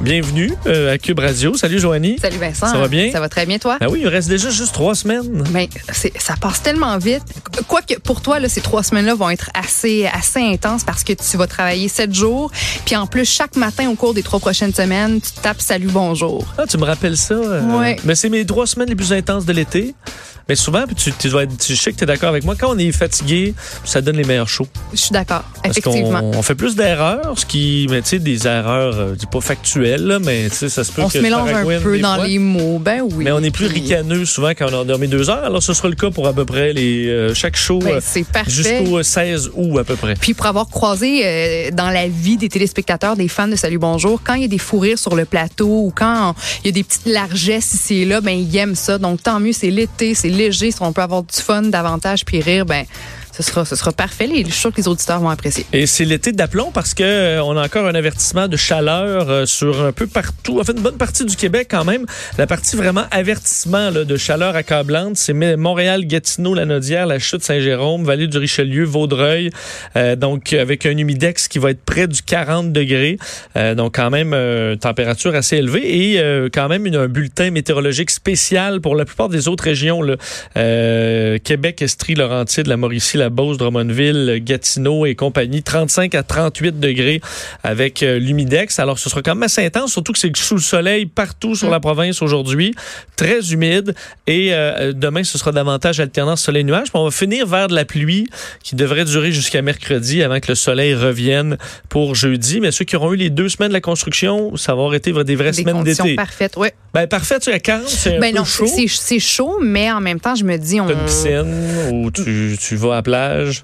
Bienvenue euh, à Cube Radio. Salut Joanie. Salut Vincent. Ça va bien? Ça va très bien, toi? Ah oui, il reste déjà juste trois semaines. Mais c'est- ça passe tellement vite. Quoique, pour toi, là, ces trois semaines-là vont être assez, assez intenses parce que tu vas travailler sept jours. Puis en plus, chaque matin au cours des trois prochaines semaines, tu tapes salut, bonjour. Ah, tu me rappelles ça? euh, Ouais. Mais c'est mes trois semaines les plus intenses de l'été. Mais souvent, tu, tu dois être, tu- sais que tu es d'accord avec moi, quand on est fatigué, ça donne les meilleurs shows. Je suis d'accord, effectivement. on fait plus d'erreurs, ce qui, mais tu sais, des erreurs, euh, je dis pas factuelles, là, mais tu sais, ça se peut On que se mélange un peu dans fois. les mots. Ben oui. Mais on est plus ricaneux souvent quand on a dormi deux heures. Alors, ce sera le cas pour à peu près les, euh, chaque show Ben, euh, jusqu'au 16 août à peu près. Puis pour avoir croisé euh, dans la vie des téléspectateurs, des fans de Salut Bonjour, quand il y a des fous rires sur le plateau ou quand il y a des petites largesses ici et là, ben ils aiment ça. Donc tant mieux, c'est l'été, c'est léger, si on peut avoir du fun davantage puis rire, ben ce sera ce sera parfait. Les- Je suis sûre que les auditeurs vont apprécier. Et c'est l'été d'aplomb parce que euh, on a encore un avertissement de chaleur euh, sur un peu partout, en fait une bonne partie du Québec quand même. La partie vraiment avertissement là, de chaleur accablante, c'est Montréal, Gatineau, Lanaudière, la Chute, Saint-Jérôme, Vallée du Richelieu, Vaudreuil. Euh, donc avec un humidex qui va être près du 40 degrés. Euh, donc quand même température assez élevée et quand même une- un bulletin météorologique spécial pour la plupart des autres régions. Là. Québec, Estrie, Laurentide, la Mauricie, la Beauce, Drummondville, Gatineau et compagnie, 35 à 38 degrés avec euh, l'humidex. Alors, ce sera quand même assez intense, surtout que c'est sous le soleil partout sur la province aujourd'hui, très humide. Et euh, demain, ce sera davantage alternance soleil-nuage. On va finir vers de la pluie qui devrait durer jusqu'à mercredi avant que le soleil revienne pour jeudi. Mais ceux qui auront eu les deux semaines de la construction, ça va avoir été des vraies Des semaines d'été. parfaites, ouais. Ben, parfait, tu es à 40, c'est Ben chaud. c'est chaud, mais en même temps, je me dis on T'as une piscine ou tu, tu vas à la plage.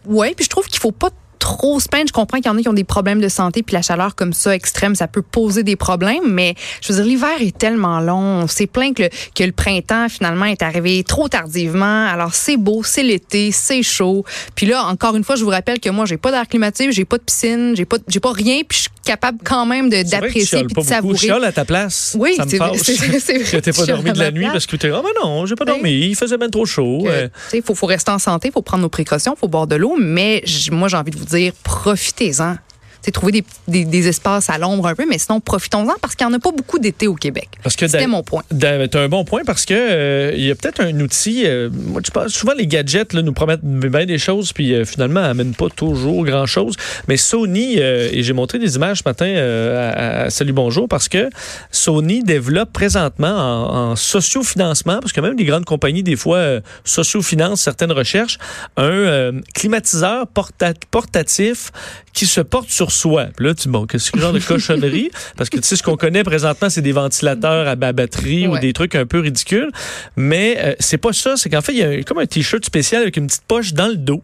Ouais, puis je trouve qu'il faut pas trop se plaindre. Je comprends qu'il y en a qui ont des problèmes de santé, puis la chaleur comme ça extrême, ça peut poser des problèmes. Mais je veux dire, l'hiver est tellement long. On s'est plaint que le, que le printemps finalement est arrivé trop tardivement. Alors c'est beau, c'est l'été, c'est chaud. Puis là, encore une fois, je vous rappelle que moi, j'ai pas d'air climatique, j'ai pas de piscine, j'ai pas, j'ai pas rien, puis je suis capable quand même tu d'apprécier puis de savourer. Chiale à ta place. Oui, c'est- vrai que pas tu dormi de la nuit parce que comme, ah ben non, j'ai pas Ben, dormi. Il faisait bien trop chaud. Euh, tu sais, faut, faut rester en santé, faut prendre nos précautions, faut boire de l'eau, mais moi, j'ai envie de vous dire, profitez-en. C'est trouver des, des, des espaces à l'ombre un peu, mais sinon, profitons-en parce qu'il n'y en a pas beaucoup d'été au Québec. C'était mon point. T'as un bon point parce que euh, il y a peut-être un outil. euh, moi, je pense, souvent les gadgets là, nous promettent bien des choses, puis euh, finalement amènent pas toujours grand chose. Mais Sony euh, et j'ai montré des images ce matin à, à Salut Bonjour parce que Sony développe présentement en, en sociofinancement, parce que même les grandes compagnies des fois sociofinancent certaines recherches, un climatiseur porta- portatif qui se porte sur soi. Puis là, tu dis, bon, qu'est-ce que genre de cochonnerie? Parce que tu sais, ce qu'on connaît présentement, c'est des ventilateurs à ba- batterie ou des trucs un peu ridicules. Mais euh, c'est pas ça. C'est qu'en fait, il y a un- comme un T-shirt spécial avec une petite poche dans le dos.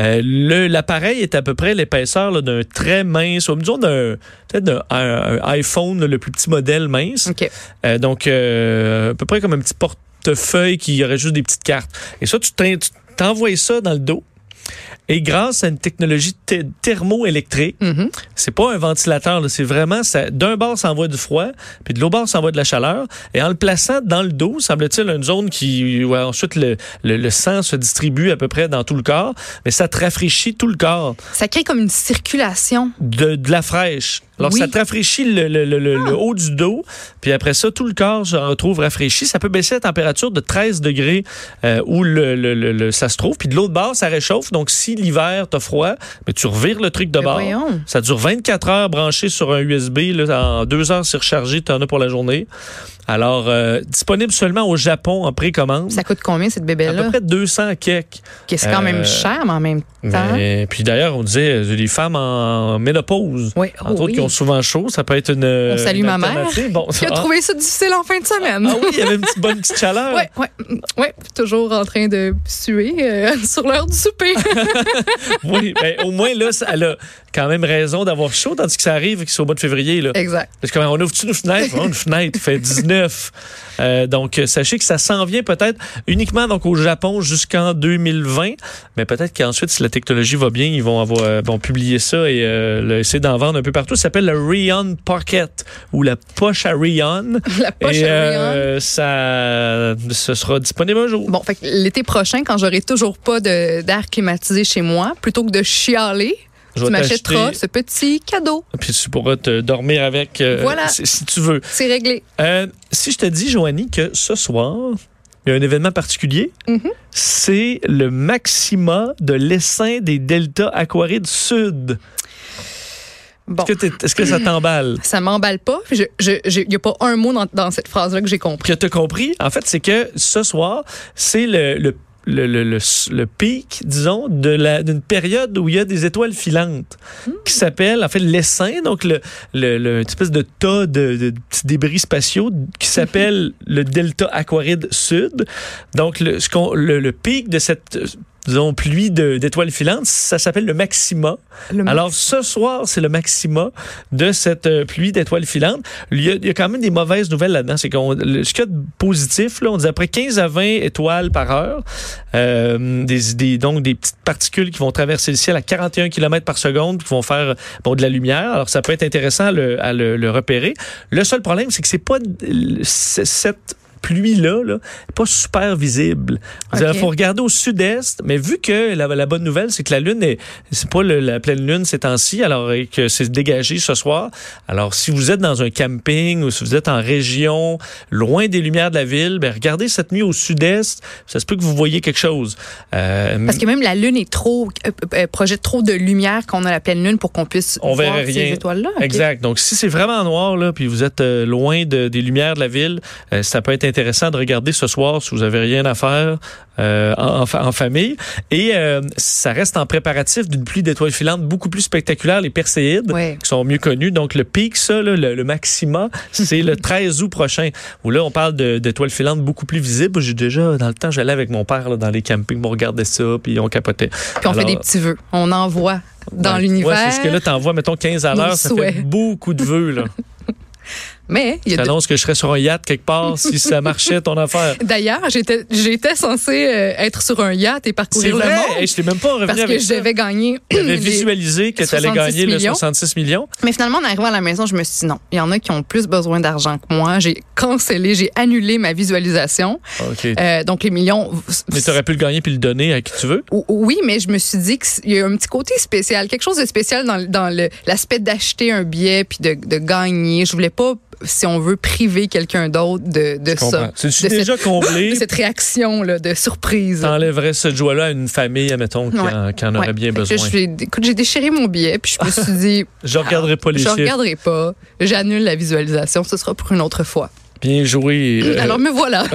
Euh, le- L'appareil est à peu près l'épaisseur là, d'un très mince, ou disons d'un peut-être d'un un- un iPhone, là, le plus petit modèle mince. Euh, donc, euh, à peu près comme un petit portefeuille qui aurait juste des petites cartes. Et ça, tu t'envoies ça dans le dos. Et grâce à une technologie thermoélectrique, Mhm. c'est pas un ventilateur, c'est vraiment. D'un bord, ça envoie du froid, puis de l'autre bord, ça envoie de la chaleur. Et en le plaçant dans le dos, semble-t-il, une zone qui où ensuite le, le, le sang se distribue à peu près dans tout le corps, mais ça te rafraîchit tout le corps Ça crée comme une circulation. de, de la fraîche. Alors, Oui. ça te rafraîchit le, le- le- le- le haut du dos, puis après ça, tout le corps se retrouve rafraîchi. Ça peut baisser la température de 13 degrés euh, où le, le- le- le- ça se trouve. Puis de l'autre bord, ça réchauffe. Donc, si l'hiver, t'as froid, mais tu revires le truc de Mais bord. voyons. Ça dure 24 heures branché sur un USB. Là, en deux heures, c'est rechargé. Tu en as pour la journée. Alors, euh, disponible seulement au Japon en précommande. Ça coûte combien, cette À peu bébelle-là? près 200 kek. Que c'est quand Euh, même cher, mais en même temps. Mais, puis d'ailleurs, on disait euh, les femmes en ménopause, Oui, entre oh autres, oui. qui ont souvent chaud, ça peut être une. On salue une ma mère. Bon, Qui a ah, trouvé ça difficile en fin de semaine. ah oui, il y avait une petite, bonne petite chaleur. Ouais, ouais, ouais, toujours en train de suer euh, sur l'heure du souper. Oui, ben, au moins là, ça, elle a- quand même raison d'avoir chaud, tandis que ça arrive que c'est au mois de février. Là. Exact. Parce qu'on ouvre-tu nos fenêtres? Une fenêtre, fait 19. Euh, donc, sachez que ça s'en vient peut-être uniquement donc au Japon jusqu'en 2020. Mais peut-être qu'ensuite, si la technologie va bien, ils vont avoir euh, vont publier ça et euh, essayer d'en vendre un peu partout. Ça s'appelle le Rion Pocket ou la poche à Rion. La poche et à Rion. euh, ça, ce sera disponible un jour. Bon, fait l'été prochain, quand j'aurai toujours pas d'air climatisé chez moi, plutôt que de chialer, Je tu m'achèteras ce petit cadeau. Puis tu pourras te dormir avec euh, Voilà. si, si tu veux. C'est réglé. Euh, si je te dis, Joanie, que ce soir, il y a un événement particulier, Mhm. c'est le maxima de l'essaim des deltas aquarides sud. Bon. Est-ce que, ça t'emballe? Ça m'emballe pas. Il n'y a pas un mot dans, dans cette phrase-là que j'ai compris. que tu as compris, en fait, c'est que ce soir, c'est le, le, le, le, le- le pic, disons, de la- d'une période où il y a des étoiles filantes qui s'appelle, en fait, l'essaim, donc le, le, espèce de tas de, de petits débris spatiaux qui s'appelle le delta aquaride sud. Donc, le, ce qu'on- le, le pic de cette, disons, pluie d'étoiles filantes, ça s'appelle le maxima. Le Alors, ce soir, c'est le maxima de cette euh, pluie d'étoiles filantes. Il y, a, il y a quand même des mauvaises nouvelles là-dedans. C'est qu'on, ce qu'il y a de positif, là, on dit après 15 à 20 étoiles par heure, euh, des, des, donc des petites particules qui vont traverser le ciel à 41 km par seconde, qui vont faire bon, de la lumière. Alors, ça peut être intéressant à le, à le, le repérer. Le seul problème, c'est que c'est pas c'est- cette pluie-là, là, pas super visible. Il faut regarder au sud-est, mais vu que la, la bonne nouvelle, c'est que la Lune est, c'est pas le- la pleine Lune ces temps-ci, alors que c'est dégagé ce soir. Alors, si vous êtes dans un camping ou si vous êtes en région, loin des lumières de la ville, ben, regardez cette nuit au sud-est. Ça se peut que vous voyez quelque chose. Euh, Parce que même la Lune est trop, euh, euh, projette trop de lumière qu'on a la pleine Lune pour qu'on puisse On voir ces étoiles-là. Ok. Exact. Donc, si c'est vraiment noir, là, puis vous êtes euh, loin de- des lumières de la ville, ça peut être intéressant de regarder ce soir si vous avez rien à faire euh, en, en fa- en famille. Et euh, ça reste en préparatif d'une pluie d'étoiles filantes beaucoup plus spectaculaire, les Perséides, qui sont mieux connus. Donc, le pic, ça, là, le, le maxima, c'est le 13 août prochain, où là, on parle de- d'étoiles filantes beaucoup plus visibles. J'ai déjà, dans le temps, j'allais avec mon père là, dans les campings, on regardait ça, puis on capotait. Puis on Alors, fait des petits vœux. On envoie dans Ouais. l'univers. Ouais, c'est ce que là, t'envoies, mettons, 15 à l'heure, ça fait beaucoup de vœux, là. Mais il y a de- T'annonces que je serais sur un yacht quelque part si ça marchait ton affaire. D'ailleurs, j'étais j'étais censée euh, être sur un yacht et C'est parcourir le vrai, monde Hey, je t'ai même pas revenu parce que avec je ça. devais gagner. J'avais visualisé que tu allais 66 gagner le millions. 66 millions? Mais finalement, en arrivant à la maison, je me suis dit non. Il y en a qui ont plus besoin d'argent que moi. J'ai cancellé, j'ai annulé ma visualisation. OK. Euh, donc les millions. Mais tu aurais pu le gagner puis le donner à qui tu veux? O- Oui, mais je me suis dit qu'il y a un petit côté spécial, quelque chose de spécial dans, dans le- l'aspect d'acheter un billet puis de, de gagner. Je voulais pas, si on veut, priver quelqu'un d'autre de, Je ça. De déjà cette- comblé? de cette réaction là, de surprise. T'enlèverais cette joie-là à une famille, admettons, qui, Ouais. en, qui en aurait Ouais. bien Fait besoin. je- écoute, j'ai déchiré mon billet puis je me suis dit, Je regarderai pas les je chiffres. regarderai pas, j'annule la visualisation, ce sera pour une autre fois. Bien joué. euh, Alors me voilà. En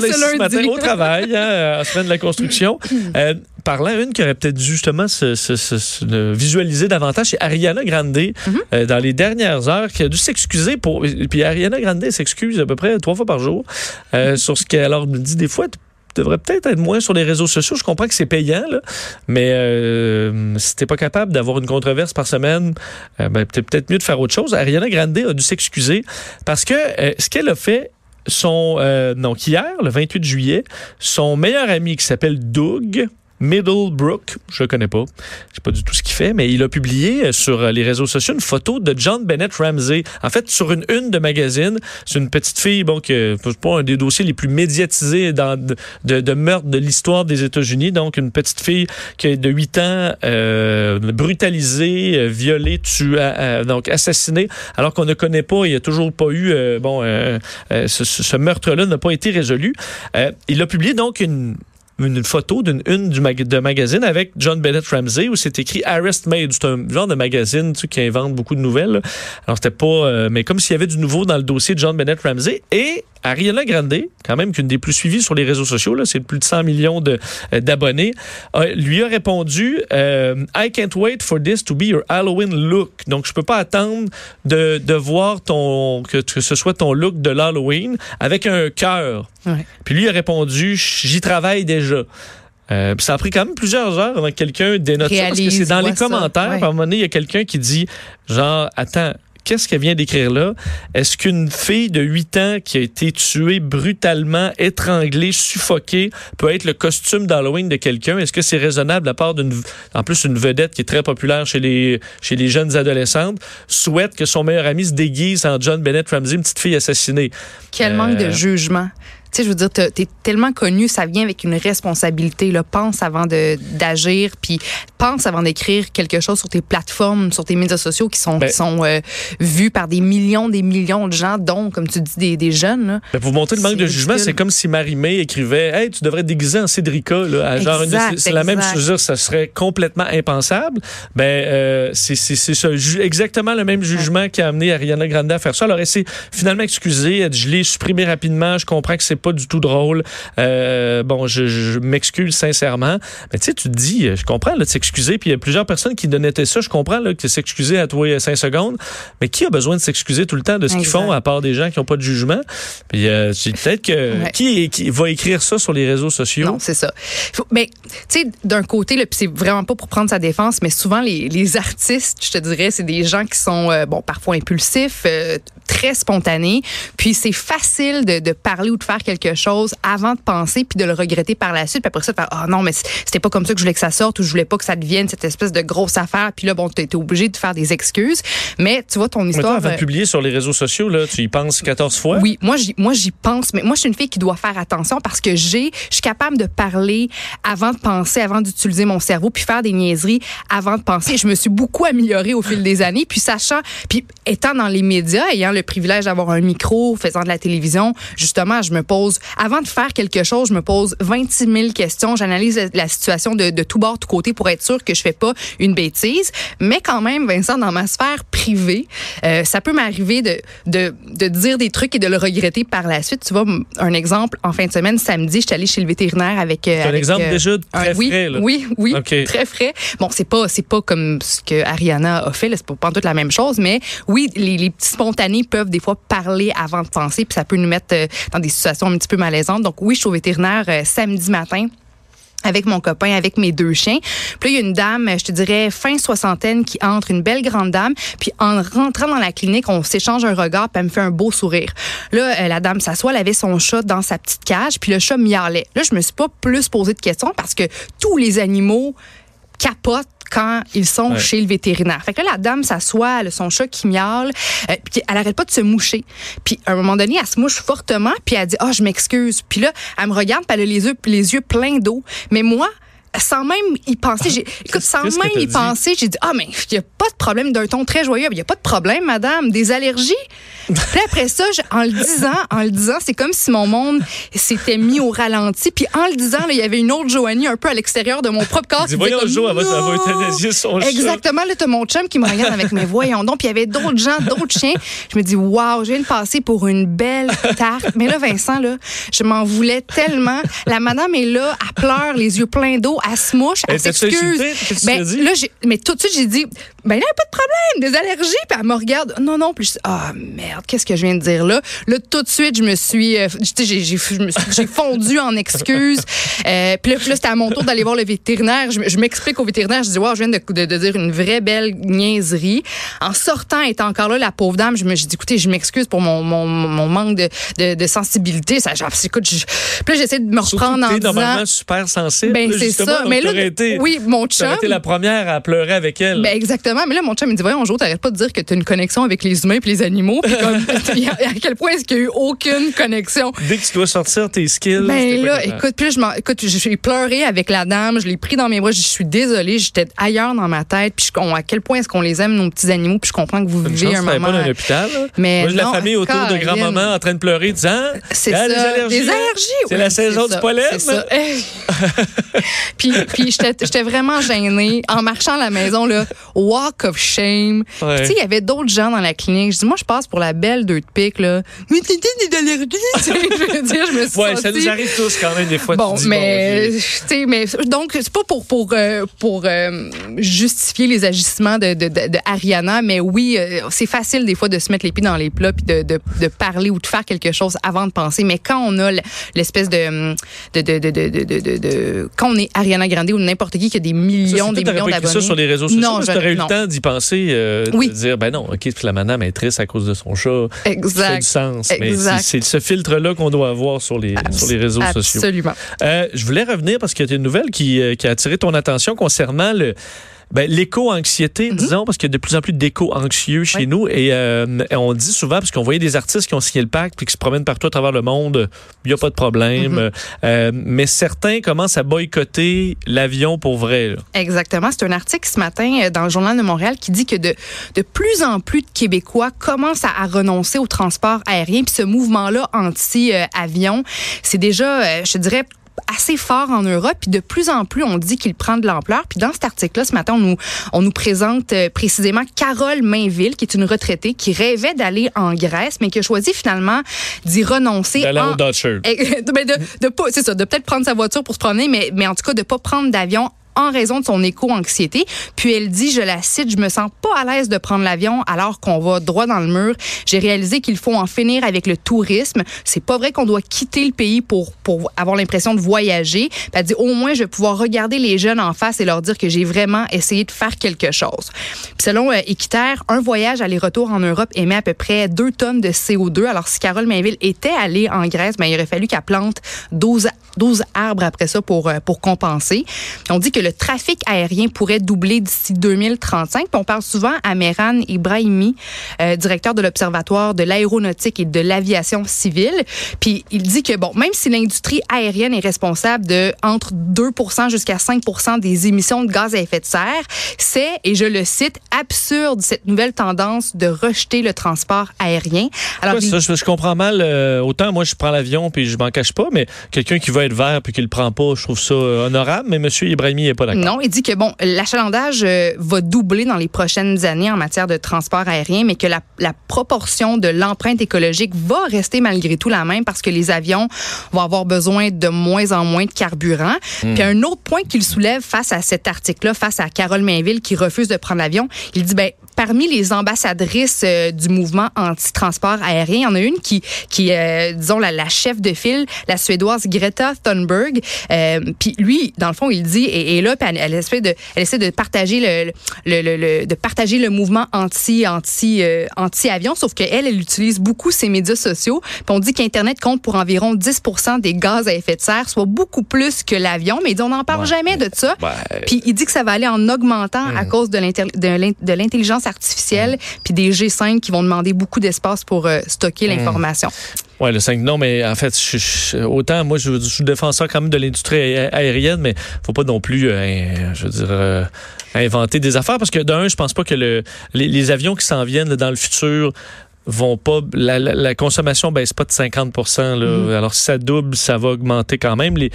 ce ici ce matin au travail, hein, en semaine de la construction. Euh, parlant une qui aurait peut-être dû justement se, se- se- se- le visualiser davantage, c'est Ariana Grande, Mm-hmm. euh, dans les dernières heures, qui a dû s'excuser pour. Puis Ariana Grande s'excuse à peu près trois fois par jour euh, sur ce qu'elle me dit des fois. Tu devrais peut-être être moins sur les réseaux sociaux. Je comprends que c'est payant, là, mais euh, si t'es pas capable d'avoir une controverse par semaine, euh, ben, peut- peut-être mieux de faire autre chose. Ariana Grande a dû s'excuser parce que euh, ce qu'elle a fait, son euh, donc hier, le 28 juillet, son meilleur ami qui s'appelle Doug Middlebrook, je le connais pas, je sais pas du tout ce qu'il fait, mais il a publié euh, sur euh, les réseaux sociaux une photo de John Bennett Ramsey. En fait, sur une une de magazine, c'est une petite fille, bon, qui est pas un des dossiers les plus médiatisés de, meurtre de l'histoire des États-Unis. Donc, une petite fille qui est de 8 ans, euh, brutalisée, euh, violée, tuée, euh, donc assassinée, alors qu'on ne connaît pas, il n'y a toujours pas eu, euh, bon, euh, euh, ce, meurtre-là n'a pas été résolu. Euh, il a publié donc une une photo d'une une du mag- de magazine avec John Bennett Ramsey où c'est écrit Arrest Made. C'est un genre de magazine tu sais, qui invente beaucoup de nouvelles. là. Alors c'était pas, euh, mais comme s'il y avait du nouveau dans le dossier de John Bennett Ramsey et Ariana Grande, quand même qu'une des plus suivies sur les réseaux sociaux, là, c'est plus de 100 millions euh, d'abonnés, euh, lui a répondu euh, I can't wait for this to be your Halloween look. Donc je peux pas attendre de, de voir ton que, que ce soit ton look de l'Halloween avec un cœur. Ouais. Puis lui a répondu J'y travaille déjà. Euh, ça a pris quand même plusieurs heures avant que quelqu'un dénote ça, parce que c'est dans les ça, commentaires. ouais. À un moment donné, il y a quelqu'un qui dit, genre, attends, qu'est-ce qu'elle vient d'écrire là? Est-ce qu'une fille de 8 ans qui a été tuée brutalement, étranglée, suffoquée, peut être le costume d'Halloween de quelqu'un? Est-ce que c'est raisonnable de la part d'une, en plus, une vedette qui est très populaire chez les, chez les jeunes adolescentes, souhaite que son meilleur ami se déguise en John Bennett Ramsey, une petite fille assassinée? Quel Euh, manque de jugement. Tu sais, je veux dire, t'es tellement connu, ça vient avec une responsabilité. Là. Pense avant d'agir, puis pense avant d'écrire quelque chose sur tes plateformes, sur tes médias sociaux qui sont, Ben- qui sont euh, vus par des millions, des millions de gens, dont, comme tu dis, des, des jeunes. Là. Ben, pour vous montrer le manque de jugement, c'est comme si Marie-May écrivait Hey, tu devrais te déguiser en Cédrica. Là, genre c'est- la même chose, ça serait complètement impensable. Ben, euh, c'est exactement le même jugement qui a amené Ariana Grande à faire ça. Alors, elle s'est finalement excusée. Elle dit Je l'ai supprimé rapidement. Je comprends que c'est pas du tout drôle. Euh, bon, je, m'excuse sincèrement. Mais tu sais, tu te dis, je comprends là, de s'excuser. Puis il y a plusieurs personnes qui donnaient ça. Je comprends là, que s'excuser à toi 5 secondes. Mais qui a besoin de s'excuser tout le temps de ce qu'ils font, à part des gens qui n'ont pas de jugement? Puis euh, peut-être que Ouais. qui, qui va écrire ça sur les réseaux sociaux? Non, c'est ça. Faut- mais, tu sais, d'un côté, puis c'est vraiment pas pour prendre sa défense, mais souvent, les, les artistes, je te dirais, c'est des gens qui sont, euh, bon, parfois impulsifs, euh, très spontanés. Puis c'est facile de, de parler ou de faire quelque chose avant de penser, puis de le regretter par la suite. Puis après ça, de faire, ah non, mais c'était pas comme ça que je voulais que ça sorte, ou je voulais pas que ça devienne cette espèce de grosse affaire. Puis là, bon, t'es obligé de faire des excuses. Mais tu vois, ton Mais toi, histoire. avant de euh, publier sur les réseaux sociaux, là, tu y penses 14 fois? oui, moi j'y moi j'y pense, mais moi je suis une fille qui doit faire attention parce que j'ai je suis capable de parler avant de penser, avant d'utiliser mon cerveau puis faire des niaiseries avant de penser. Je me suis beaucoup améliorée au fil des années puis sachant puis étant dans les médias, ayant le privilège d'avoir un micro, faisant de la télévision, justement, je me pose avant de faire quelque chose, je me pose 26 000 questions, j'analyse la, la situation de, de tout bord, tout côté pour être sûr que je fais pas une bêtise, mais quand même Vincent dans ma sphère privée, euh, ça peut m'arriver de, de de dire des trucs et de le regretter par la suite. Tu vois, un exemple, en fin de semaine, samedi, j'étais allée chez le vétérinaire avec. euh, un avec, exemple euh, déjà très un- oui, frais, là. Oui, oui, très frais. Bon, c'est pas, c'est pas comme ce que Ariana a fait, c'est pas, pas toute la même chose, mais oui, les, les petits spontanés peuvent des fois parler avant de penser, puis ça peut nous mettre euh, dans des situations un petit peu malaisantes. Donc oui, je suis au vétérinaire euh, samedi matin avec mon copain, avec mes deux chiens. Puis là, il y a une dame, je te dirais, fin soixantaine, qui entre, une belle grande dame. Puis en rentrant dans la clinique, on s'échange un regard, puis elle me fait un beau sourire. Là, euh, la dame s'assoit, elle avait son chat dans sa petite cage, puis le chat miaulait. Là, je me suis pas plus posé de questions parce que tous les animaux capotent quand ils sont Ouais. chez le vétérinaire. Fait que là, la dame s'assoit, elle a son chat qui miaule, euh, puis elle arrête pas de se moucher. Puis à un moment donné, elle se mouche fortement, puis elle dit « Ah, je m'excuse ». Puis là, elle me regarde, puis elle a les yeux, les yeux pleins d'eau. Mais moi, sans même y penser, j'ai, écoute, sans même y dit? penser, j'ai dit, ah, mais il n'y a pas de problème d'un ton très joyeux. Il n'y a pas de problème, madame. Des allergies? Puis après ça, en le disant, en le disant, c'est comme si mon monde s'était mis au ralenti. Puis en le disant, il y avait une autre Joanie un peu à l'extérieur de mon propre corps. Dis, voyons, comme, Jo, elle va, va son. Exactement, là, t'as mon chum qui me regarde avec mes voyons donc. Puis il y avait d'autres gens, d'autres chiens. Je me dis, waouh, je viens de passer pour une belle tarte. Mais là, Vincent, là, je m'en voulais tellement. La madame est là, elle pleure, les yeux pleins d'eau, elle se mouche, elle s'excuse. Ben, là, mais tout de suite, j'ai dit, ben là, pas de problème, des allergies. Puis elle me regarde, non, non. Dis, ah, merde, qu'est-ce que je viens de dire là? Là, tout de suite, je me suis, euh, tu sais, j'ai, j'ai, suis- fondu en excuses. Euh, puis là, là, c'était à mon tour d'aller voir le vétérinaire. Je, je m'explique au vétérinaire. Je dis, wow, je viens de, de, de dire une vraie belle niaiserie. En sortant, elle était encore là, la pauvre dame. Je me j'ai dit, écoutez, je m'excuse pour mon, mon, mon manque de, de, de sensibilité. Ça, genre, écoute, je, puis là, j'essaie de me Surtout reprendre que en disant. normalement super sensible. Ben, c'est ça. Mais là, été, oui, mon chum. été la première à pleurer avec elle. Ben exactement. Mais là, mon chum me dit, voyons, Jo, t'arrêtes pas de dire que t'as une connexion avec les humains et les animaux. Puis comme, à quel point est-ce qu'il y a eu aucune connexion? Dès que tu dois sortir tes skills. Ben là, écoute, puis je écoute, j'ai pleuré avec la dame, je l'ai pris dans mes bras, je suis désolée, j'étais ailleurs dans ma tête, puis on- à quel point est-ce qu'on les aime nos petits animaux, puis je comprends que vous Une vivez chance un moment. pas dans un hôpital. là. Mais Moi, j'ai la non, famille autour de grand-maman en train de pleurer, disant C'est Ah, ça, des allergies. des hein? allergies. C'est ouais, la saison du pollen. c'est. Puis, puis j'étais vraiment gênée. En marchant à la maison, là, walk of shame. Ouais. Tu sais, il y avait d'autres gens dans la clinique. Je dis, moi, je passe pour la belle deux de pique, là. Mais t'es sais, je veux dire, je me suis Ouais, ça nous arrive tous quand même des fois. Bon, tu dis, mais, tu sais, mais donc c'est pas pour pour euh, pour euh, justifier les agissements de, de, de, de Ariana, mais oui, euh, c'est facile des fois de se mettre les pieds dans les plats puis de, de, de parler ou de faire quelque chose avant de penser. Mais quand on a l'espèce de de, de, de, de, de, de, de- de- quand on est Ariana Grande ou n'importe qui qui a des millions, des millions d'abonnés. sur les réseaux sociaux. Non, je- non. Le temps d'y penser, euh, Oui. de dire, ben non, OK, puis la madame est triste à cause de son chat. Ça fait Exact. du sens. Mais Exact. c'est c'est ce filtre-là qu'on doit avoir sur les, sur les réseaux sociaux. Absolument. Euh, je voulais revenir parce qu'il y a une nouvelle qui, euh, qui a attiré ton attention concernant le. Ben, l'éco-anxiété, disons, parce qu'il y a de plus en plus d'éco-anxieux chez Mhm. Nous. Et euh, on dit souvent, parce qu'on voyait des artistes qui ont signé le pacte puis qui se promènent partout à travers le monde, il n'y a pas de problème. Mhm. Euh, mais certains commencent à boycotter l'avion pour vrai. là. Exactement. C'est un article ce matin euh, dans le Journal de Montréal qui dit que de, de plus en plus de Québécois commencent à, à renoncer au transport aérien. Puis ce mouvement-là anti-avion, c'est déjà, je dirais, assez fort en Europe, puis de plus en plus, on dit qu'il prend de l'ampleur. Puis dans cet article-là, ce matin, on nous, on nous présente euh, précisément Carole Mainville, qui est une retraitée qui rêvait d'aller en Grèce, mais qui a choisi finalement d'y renoncer. D'aller en- au Dutcher. eh, de, ben, de, de pas, c'est ça, de peut-être prendre sa voiture pour se promener, mais, mais en tout cas de pas prendre d'avion en raison de son éco-anxiété. Puis elle dit, je la cite, je me sens pas à l'aise de prendre l'avion alors qu'on va droit dans le mur. J'ai réalisé qu'il faut en finir avec le tourisme. C'est pas vrai qu'on doit quitter le pays pour, pour avoir l'impression de voyager. Puis elle dit, au moins, je vais pouvoir regarder les jeunes en face et leur dire que j'ai vraiment essayé de faire quelque chose. Puis selon euh, Équiterre, un voyage aller-retour en Europe émet à peu près 2 tonnes de CO2. Alors, si Carole Mainville était allée en Grèce, ben, il aurait fallu qu'elle plante 12, 12 arbres après ça pour, euh, pour compenser. On dit que le trafic aérien pourrait doubler d'ici 2035. Puis on parle souvent à Mehran Ibrahimi, euh, directeur de l'Observatoire de l'aéronautique et de l'aviation civile. Puis il dit que, bon, même si l'industrie aérienne est responsable de entre 2 jusqu'à 5 des émissions de gaz à effet de serre, c'est, et je le cite, absurde cette nouvelle tendance de rejeter le transport aérien. Alors, il- ça, je, je comprends mal. euh, autant moi, je prends l'avion puis je m'en cache pas, mais quelqu'un qui va être vert puis qui le prend pas, je trouve ça euh, honorable. Mais M. Ibrahimi pas d'accord. Non, il dit que bon, l'achalandage euh, va doubler dans les prochaines années en matière de transport aérien, mais que la, la proportion de l'empreinte écologique va rester malgré tout la même parce que les avions vont avoir besoin de moins en moins de carburant. Puis un autre point qu'il soulève face à cet article-là, face à Carole Mainville qui refuse de prendre l'avion, il dit ben parmi les ambassadrices euh, du mouvement anti-transport aérien, il y en a une qui, qui euh, disons, la, la chef de file, la Suédoise Greta Thunberg. Euh, puis lui, dans le fond, il dit, et, et là, elle, elle essaie de, elle essaie de partager le, le, le- le- de partager le mouvement anti, anti, euh, anti-avion, sauf qu'elle, elle utilise beaucoup ses médias sociaux. Puis on dit qu'Internet compte pour environ 10 des gaz à effet de serre, soit beaucoup plus que l'avion, mais il dit, on n'en parle Ouais. jamais de ça. Ouais. Puis il dit que ça va aller en augmentant à cause de l'in- de l'intelligence artificielle, puis des G5 qui vont demander beaucoup d'espace pour euh, stocker l'information. Ouais, le 5, non, mais en fait, je- je- autant moi, je, je suis défenseur quand même de l'industrie aé- aérienne, mais faut pas non plus, euh, je veux dire, euh, inventer des affaires parce que d'un, je pense pas que le, les, les avions qui s'en viennent dans le futur vont pas la, la, la consommation baisse pas de 50 là. alors si ça double ça va augmenter quand même. Les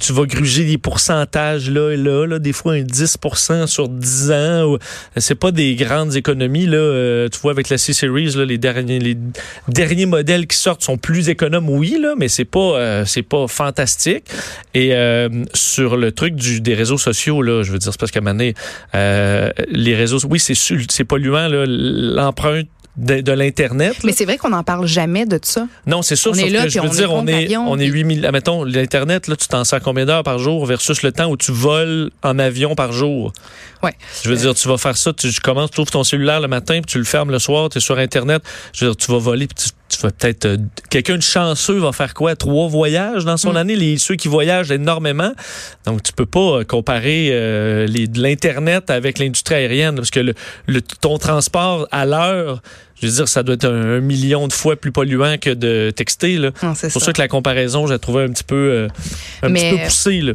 tu vas gruger des pourcentages là et là, là des fois un 10% sur 10 ans c'est pas des grandes économies là. Euh, tu vois avec la C-Series là, les derniers les derniers modèles qui sortent sont plus économes oui là mais c'est pas euh, c'est pas fantastique. Et euh, sur le truc du, des réseaux sociaux là je veux dire c'est parce qu'à un moment donné, euh, les réseaux oui c'est c'est polluant là. L'empreinte de, de l'internet. Mais c'est vrai qu'on n'en parle jamais de ça. Non, c'est sûr. On sauf est là, que je veux on est dire, on est, avion, on est puis- 8000. Admettons, l'Internet, là, tu t'en sers combien d'heures par jour versus le temps où tu voles en avion par jour? Ouais. Je veux dire, tu vas faire ça, tu, tu commences, tu ouvres ton cellulaire le matin, puis tu le fermes le soir, tu es sur Internet. Je veux dire, tu vas voler, puis tu, tu vas peut-être. euh, Quelqu'un de chanceux va faire quoi? Trois voyages dans son Mm. année? Les, ceux qui voyagent énormément. Donc, tu peux pas euh, comparer euh, les, de l'Internet avec l'industrie aérienne, parce que le, le- ton transport à l'heure, je veux dire, ça doit être un, un million de fois plus polluant que de texter. C'est pour ça. que la comparaison, je la trouvais un petit peu, euh, un Mais- petit peu poussée. Là.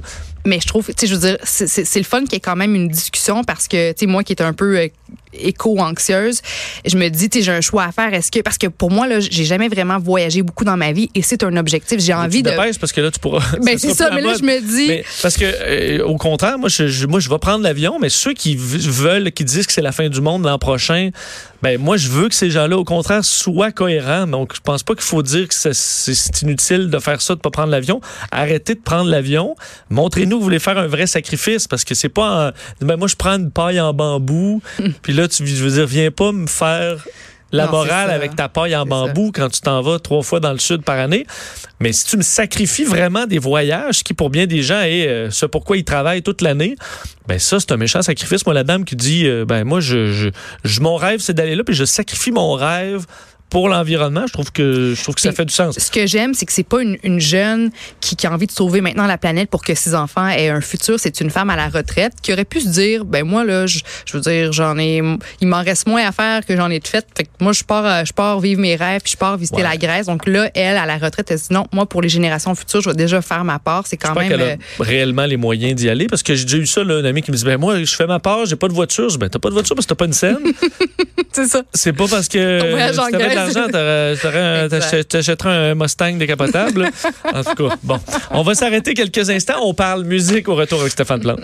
Mais je trouve, tu sais, je veux dire, c'est- le fun qu'il y ait quand même une discussion parce que, tu sais, moi qui est un peu éco-anxieuse, je me dis, j'ai un choix à faire. Est-ce que, parce que pour moi, là, j'ai jamais vraiment voyagé beaucoup dans ma vie et c'est un objectif. J'ai envie tu de. dépêches parce que là, tu pourras. Ben, c'est ça, mais là, je me dis. Mais parce que, euh, au contraire, moi je, je- moi, je vais prendre l'avion, mais ceux qui veulent, qui disent que c'est la fin du monde l'an prochain, ben, moi, je veux que ces gens-là, au contraire, soient cohérents. Donc, je pense pas qu'il faut dire que c'est inutile de faire ça, de pas prendre l'avion. Arrêtez de prendre l'avion. Montrez-nous que vous voulez faire un vrai sacrifice parce que c'est pas, en- ben, moi, je prends une paille en bambou, puis là, tu je veux dire, viens pas me faire la Non, morale avec ta paille en bambou quand tu t'en vas trois fois dans le sud par année. Mais si tu me sacrifies vraiment des voyages, qui pour bien des gens est euh, ce pourquoi ils travaillent toute l'année, ben ça, c'est un méchant sacrifice. Moi, la dame qui dit, euh, ben moi, je, je, je- mon rêve, c'est d'aller là, puis je sacrifie mon rêve pour l'environnement. Je trouve que je trouve que ça fait du sens. Ce que j'aime, c'est que c'est pas une, une jeune qui, qui a envie de sauver maintenant la planète pour que ses enfants aient un futur. C'est une femme à la retraite qui aurait pu se dire, ben moi là, je, je veux dire, j'en ai, il m'en reste moins à faire que j'en ai de fait. Fait que moi, je pars, euh, je pars vivre mes rêves, puis je pars visiter Ouais. la Grèce. Donc là, elle, à la retraite, elle se dit non, moi pour les générations futures, je vais déjà faire ma part. C'est quand même. a euh, réellement les moyens d'y aller parce que j'ai déjà eu ça, là, un ami qui me dit ben moi je fais ma part, j'ai pas de voiture. Je dis, ben t'as pas de voiture parce que t'as pas une scène. c'est ça. C'est pas parce que Ton de l'argent, t'achèterais un Mustang décapotable. en tout cas, bon. On va s'arrêter quelques instants. On parle musique au retour avec Stéphane Plante.